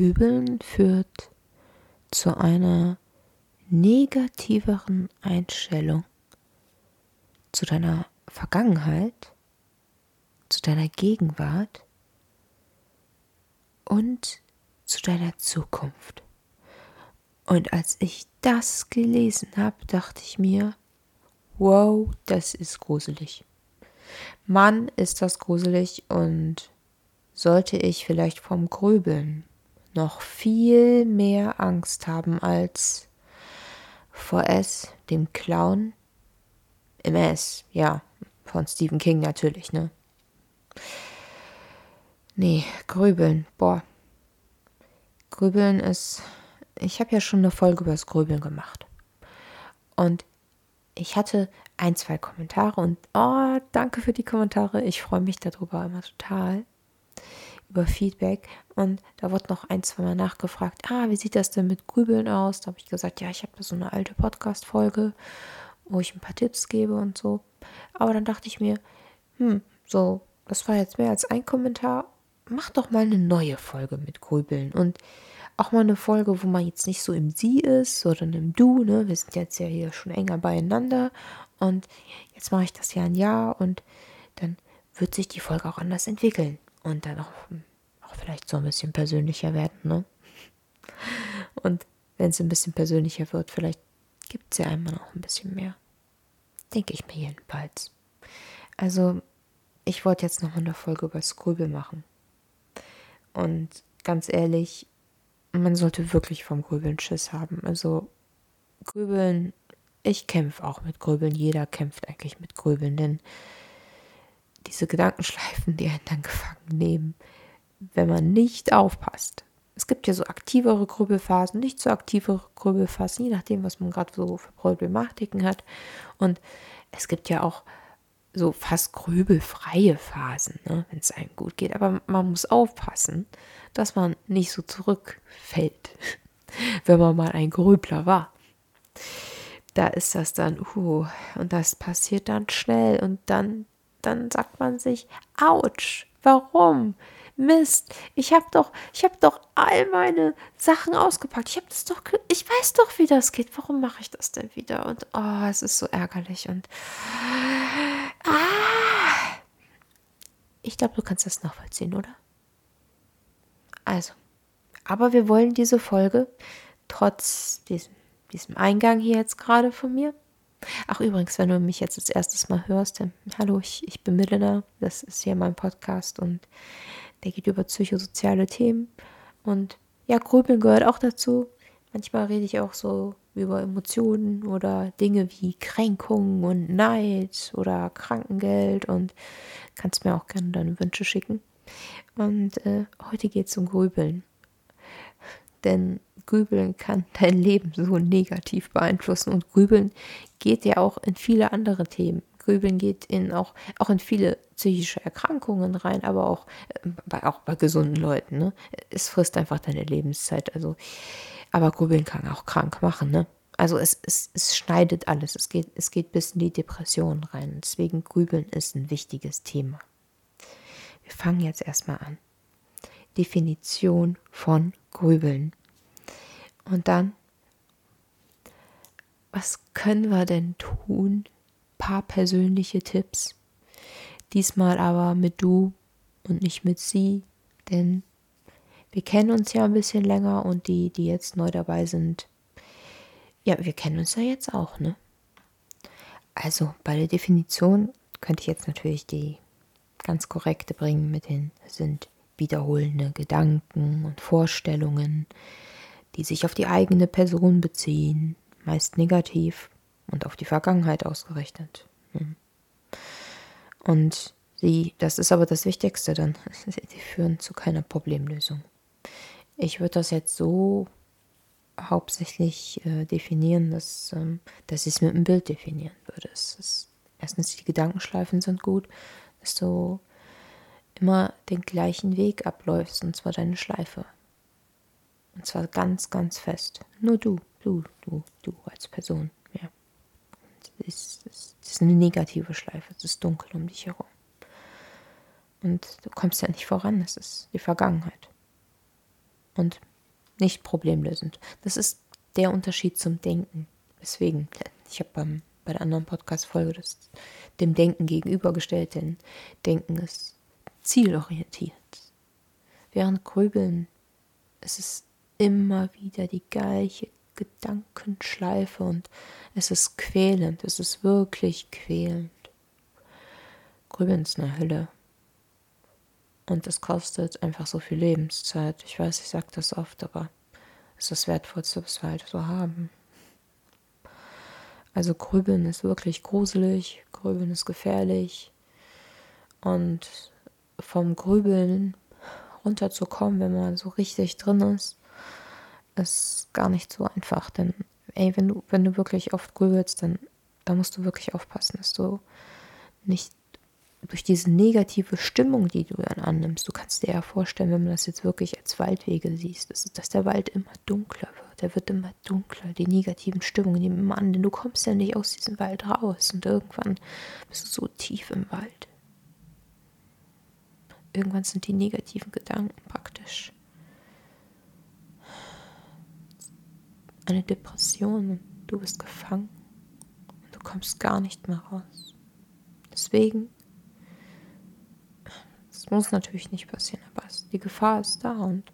Grübeln führt zu einer negativeren Einstellung zu deiner Vergangenheit, zu deiner Gegenwart und zu deiner Zukunft. Und als ich das gelesen habe, dachte ich mir, wow, das ist gruselig. Mann, ist das gruselig und sollte ich vielleicht vom Grübeln noch viel mehr Angst haben als vor S, dem Clown. Im S, ja, von Stephen King natürlich, ne? Nee, Grübeln, boah. Grübeln ist ich habe ja schon eine Folge über das Grübeln gemacht. Und ich hatte ein, zwei Kommentare und oh, danke für die Kommentare. Ich freue mich darüber immer total. Über Feedback. Und da wurde noch ein, zwei Mal nachgefragt, ah, wie sieht das denn mit Grübeln aus? Da habe ich gesagt, ja, ich habe da so eine alte Podcast-Folge, wo ich ein paar Tipps gebe und so. Aber dann dachte ich mir, hm, so, das war jetzt mehr als ein Kommentar. Mach doch mal eine neue Folge mit Grübeln. Und auch mal eine Folge, wo man jetzt nicht so im Sie ist, sondern im Du. Ne? Wir sind jetzt ja hier schon enger beieinander. Und jetzt mache ich das ja ein Jahr und dann wird sich die Folge auch anders entwickeln. Und dann auch, auch vielleicht so ein bisschen persönlicher werden. Ne? Und wenn es ein bisschen persönlicher wird, vielleicht gibt es ja einmal noch ein bisschen mehr. Denke ich mir jedenfalls. Also, ich wollte jetzt noch eine Folge über Skrübel machen. Und ganz ehrlich, man sollte wirklich vom Grübeln Schiss haben. Also Grübeln, ich kämpfe auch mit Grübeln, jeder kämpft eigentlich mit Grübeln, denn diese Gedankenschleifen, die einen dann gefangen nehmen, wenn man nicht aufpasst. Es gibt ja so aktivere Grübelphasen, nicht so aktivere Grübelphasen, je nachdem, was man gerade so für Problematiken hat. Und es gibt ja auch so fast grübelfreie Phasen, ne, wenn es einem gut geht. Aber man muss aufpassen, dass man nicht so zurückfällt, wenn man mal ein Grübler war. Da ist das dann, uh, und das passiert dann schnell und dann, dann sagt man sich, ouch, warum? Mist, ich habe doch, ich habe doch all meine Sachen ausgepackt. Ich habe das doch, ich weiß doch, wie das geht. Warum mache ich das denn wieder? Und oh, es ist so ärgerlich und ah, ich glaube, du kannst das nachvollziehen, oder? Also, aber wir wollen diese Folge trotz diesem, diesem Eingang hier jetzt gerade von mir. Ach übrigens, wenn du mich jetzt das erste Mal hörst, dann, hallo, ich, ich bin Milena, das ist hier mein Podcast und der geht über psychosoziale Themen. Und ja, Grübeln gehört auch dazu. Manchmal rede ich auch so über Emotionen oder Dinge wie Kränkungen und Neid oder Krankengeld und kannst mir auch gerne deine Wünsche schicken. Und äh, heute geht es um Grübeln. Denn Grübeln kann dein Leben so negativ beeinflussen und Grübeln geht ja auch in viele andere Themen. Grübeln geht in auch, auch in viele psychische Erkrankungen rein, aber auch äh, bei, auch bei gesunden Leuten. Ne? Es frisst einfach deine Lebenszeit. Also, aber Grübeln kann auch krank machen. Ne? Also es, es, es schneidet alles. Es geht, es geht bis in die Depression rein. Deswegen Grübeln ist ein wichtiges Thema. Wir fangen jetzt erstmal an. Definition von Grübeln. Und dann, was können wir denn tun? Paar persönliche Tipps. Diesmal aber mit du und nicht mit sie, denn wir kennen uns ja ein bisschen länger und die, die jetzt neu dabei sind, ja, wir kennen uns ja jetzt auch, ne? Also bei der Definition könnte ich jetzt natürlich die ganz korrekte bringen mit den sind wiederholende Gedanken und Vorstellungen, die sich auf die eigene Person beziehen, meist negativ und auf die Vergangenheit ausgerichtet. Hm. Und sie, das ist aber das Wichtigste dann, sie führen zu keiner Problemlösung. Ich würde das jetzt so hauptsächlich äh, definieren, dass, ähm, dass ich es mit einem Bild definieren würde. Es ist, erstens, die Gedankenschleifen sind gut dass du immer den gleichen Weg abläufst, und zwar deine Schleife. Und zwar ganz, ganz fest. Nur du, du, du, du als Person. Ja. Das ist, das ist eine negative Schleife. Es ist dunkel um dich herum. Und du kommst ja nicht voran. Das ist die Vergangenheit. Und nicht problemlösend. Das ist der Unterschied zum Denken. Deswegen, ich habe beim bei der anderen Podcast-Folge dem Denken gegenübergestellt, denn Denken ist zielorientiert. Während Grübeln es ist immer wieder die gleiche Gedankenschleife und es ist quälend, es ist wirklich quälend. Grübeln ist eine Hölle. Und es kostet einfach so viel Lebenszeit. Ich weiß, ich sage das oft, aber es ist das Wertvollste, was wir halt so haben. Also Grübeln ist wirklich gruselig, Grübeln ist gefährlich. Und vom Grübeln runterzukommen, wenn man so richtig drin ist, ist gar nicht so einfach. Denn, ey, wenn du, wenn du wirklich oft grübelst, dann da musst du wirklich aufpassen, dass du nicht durch diese negative Stimmung, die du dann annimmst, du kannst dir ja vorstellen, wenn man das jetzt wirklich als Waldwege siehst, dass, dass der Wald immer dunkler wird. Der wird immer dunkler. Die negativen Stimmungen nehmen immer an, denn du kommst ja nicht aus diesem Wald raus und irgendwann bist du so tief im Wald. Irgendwann sind die negativen Gedanken praktisch eine Depression. Und du bist gefangen. Und du kommst gar nicht mehr raus. Deswegen, es muss natürlich nicht passieren, aber die Gefahr ist da und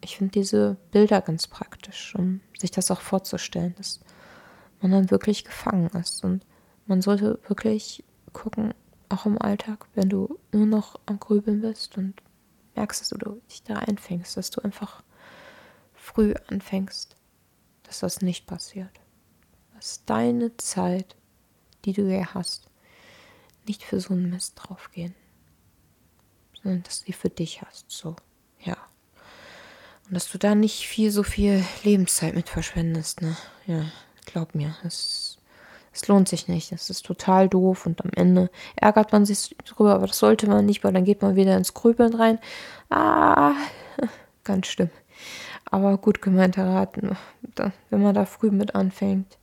ich finde diese Bilder ganz praktisch, um sich das auch vorzustellen, dass man dann wirklich gefangen ist. Und man sollte wirklich gucken, auch im Alltag, wenn du nur noch am Grübeln bist und merkst, dass du dich da einfängst, dass du einfach früh anfängst, dass das nicht passiert. Dass deine Zeit, die du hier hast, nicht für so einen Mist draufgehen, sondern dass du die für dich hast. So, ja. Und dass du da nicht viel, so viel Lebenszeit mit verschwendest, ne? Ja, glaub mir, es, es lohnt sich nicht. Es ist total doof und am Ende ärgert man sich drüber, aber das sollte man nicht, weil dann geht man wieder ins Grübeln rein. Ah, ganz schlimm. Aber gut gemeint erraten, wenn man da früh mit anfängt.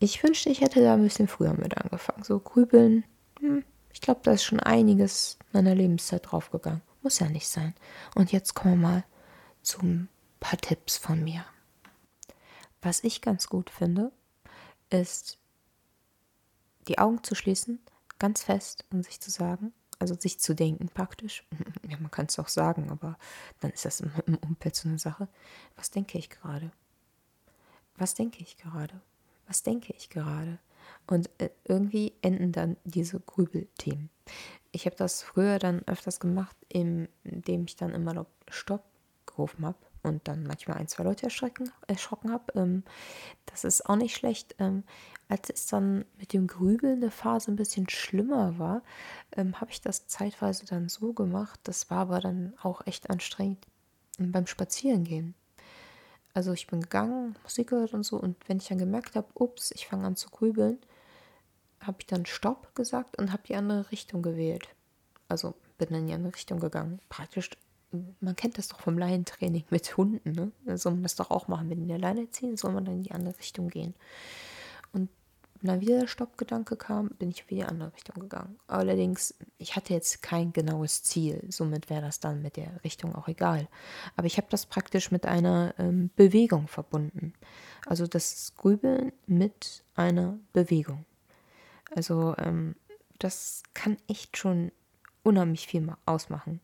Ich wünschte, ich hätte da ein bisschen früher mit angefangen. So grübeln, hm, ich glaube, da ist schon einiges meiner Lebenszeit draufgegangen. Muss ja nicht sein. Und jetzt kommen wir mal zu ein paar Tipps von mir. Was ich ganz gut finde, ist, die Augen zu schließen, ganz fest und sich zu sagen, also sich zu denken praktisch. Ja, man kann es auch sagen, aber dann ist das im, Umfeld so eine Sache. Was denke ich gerade? Was denke ich gerade? Was denke ich gerade? Und äh, irgendwie enden dann diese Grübelthemen. Ich habe das früher dann öfters gemacht, indem ich dann immer Stopp gerufen habe und dann manchmal ein, zwei Leute erschrecken, erschrocken habe. Ähm, das ist auch nicht schlecht. Ähm, als es dann mit dem Grübeln eine Phase ein bisschen schlimmer war, ähm, habe ich das zeitweise dann so gemacht. Das war aber dann auch echt anstrengend ähm, beim Spazierengehen. Also ich bin gegangen, Musik gehört und so und wenn ich dann gemerkt habe, ups, ich fange an zu grübeln, habe ich dann Stopp gesagt und habe die andere Richtung gewählt. Also bin dann in die andere Richtung gegangen. Praktisch man kennt das doch vom Laientraining mit Hunden, ne? Da soll man das doch auch machen. Wenn die eine Leine ziehen, soll man dann in die andere Richtung gehen. Und dann wieder der Stoppgedanke kam, bin ich wieder in die andere Richtung gegangen. Allerdings, ich hatte jetzt kein genaues Ziel, somit wäre das dann mit der Richtung auch egal. Aber ich habe das praktisch mit einer ähm, Bewegung verbunden. Also das Grübeln mit einer Bewegung. Also ähm, das kann echt schon unheimlich viel ausmachen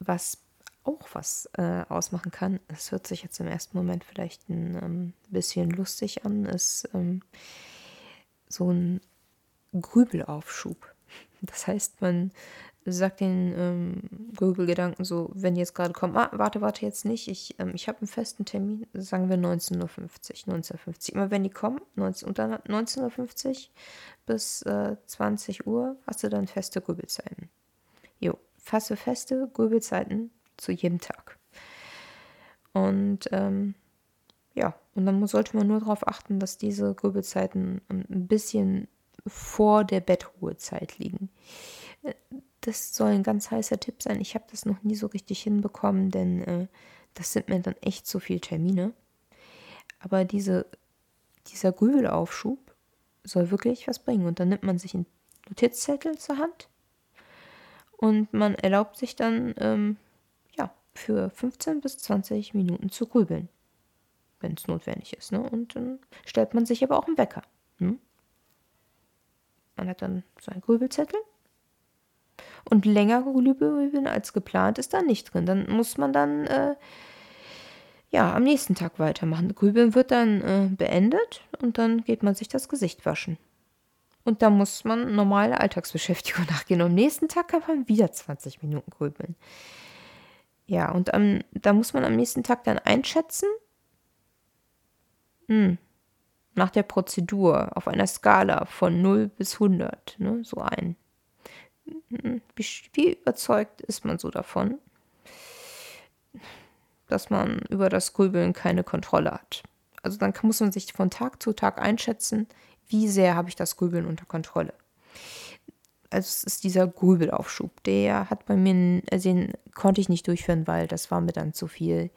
was auch was äh, ausmachen kann, es hört sich jetzt im ersten Moment vielleicht ein ähm, bisschen lustig an, ist ähm, so ein Grübelaufschub. Das heißt, man sagt den ähm, Grübelgedanken so, wenn jetzt gerade kommen, ah, warte, warte jetzt nicht, ich, ähm, ich habe einen festen Termin, sagen wir 19.50 Uhr, 19.50 Uhr. Immer wenn die kommen, 19, unter 19.50 Uhr bis äh, 20 Uhr, hast du dann feste Grübelzeiten. Fasse feste Grübelzeiten zu jedem Tag. Und ähm, ja, und dann sollte man nur darauf achten, dass diese Grübelzeiten ein bisschen vor der Bettruhezeit liegen. Äh, das soll ein ganz heißer Tipp sein. Ich habe das noch nie so richtig hinbekommen, denn äh, das sind mir dann echt zu viele Termine. Aber diese, dieser Grübelaufschub soll wirklich was bringen. Und dann nimmt man sich einen Notizzettel zur Hand und man erlaubt sich dann, ähm, ja, für 15 bis 20 Minuten zu grübeln, wenn es notwendig ist. Ne? Und dann stellt man sich aber auch einen Wecker. Hm? Man hat dann so einen Grübelzettel. Und länger grübeln als geplant ist da nicht drin. Dann muss man dann äh, ja am nächsten Tag weitermachen. Grübeln wird dann äh, beendet und dann geht man sich das Gesicht waschen. Und da muss man normale Alltagsbeschäftigung nachgehen. Und am nächsten Tag kann man wieder 20 Minuten grübeln. Ja, und am, da muss man am nächsten Tag dann einschätzen, hm, nach der Prozedur auf einer Skala von 0 bis 100, ne, so ein. Hm, wie, wie überzeugt ist man so davon, dass man über das Grübeln keine Kontrolle hat? Also dann muss man sich von Tag zu Tag einschätzen, wie sehr habe ich das Grübeln unter Kontrolle. Also es ist dieser Grübelaufschub, der hat bei mir, also den konnte ich nicht durchführen, weil das war mir dann zu viel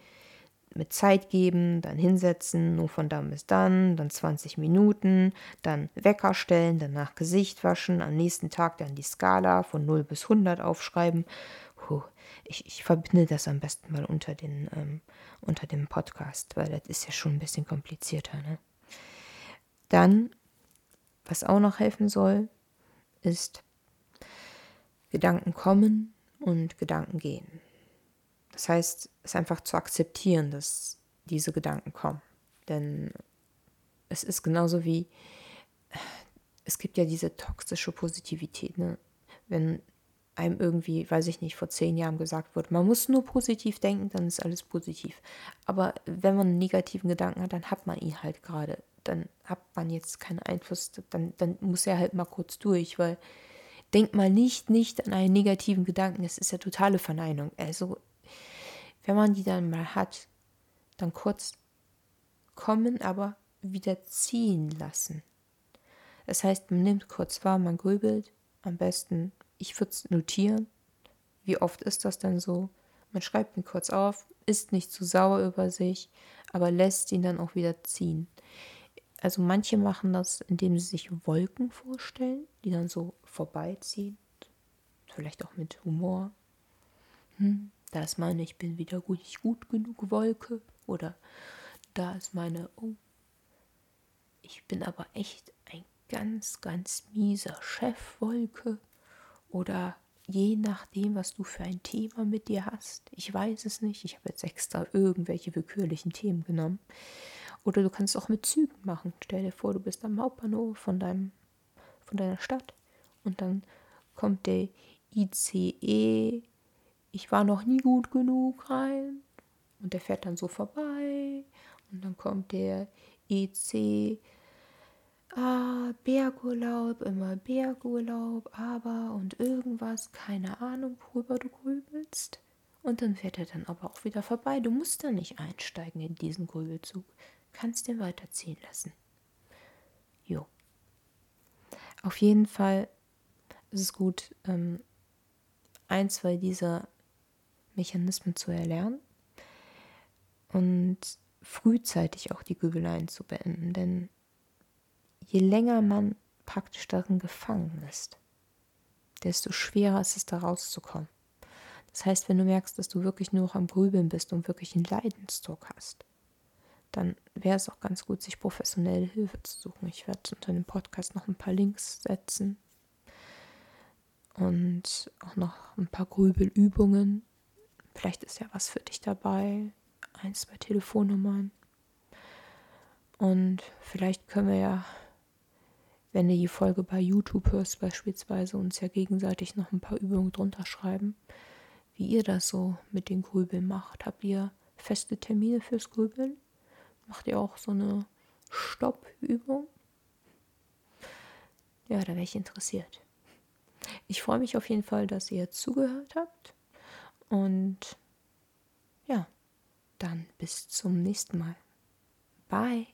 mit Zeit geben, dann hinsetzen, nur von dann bis dann, dann 20 Minuten, dann Wecker stellen, danach Gesicht waschen, am nächsten Tag dann die Skala von 0 bis 100 aufschreiben. Puh, ich, ich verbinde das am besten mal unter, den, ähm, unter dem Podcast, weil das ist ja schon ein bisschen komplizierter. Ne? Dann, was auch noch helfen soll, ist Gedanken kommen und Gedanken gehen. Das heißt, es einfach zu akzeptieren, dass diese Gedanken kommen. Denn es ist genauso wie, es gibt ja diese toxische Positivität. Ne? Wenn einem irgendwie, weiß ich nicht, vor zehn Jahren gesagt wurde, man muss nur positiv denken, dann ist alles positiv. Aber wenn man einen negativen Gedanken hat, dann hat man ihn halt gerade. Dann hat man jetzt keinen Einfluss, dann, dann muss er halt mal kurz durch, weil denk mal nicht, nicht an einen negativen Gedanken, das ist ja totale Verneinung. Also wenn man die dann mal hat, dann kurz kommen, aber wieder ziehen lassen. Das heißt, man nimmt kurz wahr, man grübelt, am besten, ich würde es notieren. Wie oft ist das denn so? Man schreibt ihn kurz auf, ist nicht zu sauer über sich, aber lässt ihn dann auch wieder ziehen. Also manche machen das, indem sie sich Wolken vorstellen, die dann so vorbeiziehen. Vielleicht auch mit Humor. Hm, da ist meine Ich bin wieder gut, nicht gut genug Wolke. Oder da ist meine Oh, ich bin aber echt ein ganz, ganz mieser Chefwolke. Oder je nachdem, was du für ein Thema mit dir hast. Ich weiß es nicht. Ich habe jetzt extra irgendwelche willkürlichen Themen genommen. Oder du kannst es auch mit Zügen machen. Stell dir vor, du bist am Hauptbahnhof von, deinem, von deiner Stadt und dann kommt der ICE ich war noch nie gut genug rein. Und der fährt dann so vorbei. Und dann kommt der EC. Ah, Bergurlaub, immer Bergurlaub, aber und irgendwas, keine Ahnung, worüber du grübelst. Und dann fährt er dann aber auch wieder vorbei. Du musst da nicht einsteigen in diesen Grübelzug. Kannst den weiterziehen lassen. Jo. Auf jeden Fall ist es gut, ähm, ein, zwei dieser Mechanismen zu erlernen und frühzeitig auch die Grübeleien zu beenden. Denn je länger man praktisch darin gefangen ist, desto schwerer ist es, da rauszukommen. Das heißt, wenn du merkst, dass du wirklich nur noch am Grübeln bist und wirklich einen Leidensdruck hast, dann wäre es auch ganz gut, sich professionelle Hilfe zu suchen. Ich werde unter dem Podcast noch ein paar Links setzen und auch noch ein paar Grübelübungen, Vielleicht ist ja was für dich dabei. Ein, zwei Telefonnummern. Und vielleicht können wir ja, wenn du die Folge bei YouTube hörst, beispielsweise uns ja gegenseitig noch ein paar Übungen drunter schreiben, wie ihr das so mit den Grübeln macht. Habt ihr feste Termine fürs Grübeln? Macht ihr auch so eine Stoppübung? Ja, da wäre ich interessiert. Ich freue mich auf jeden Fall, dass ihr zugehört habt. Und ja, dann bis zum nächsten Mal. Bye.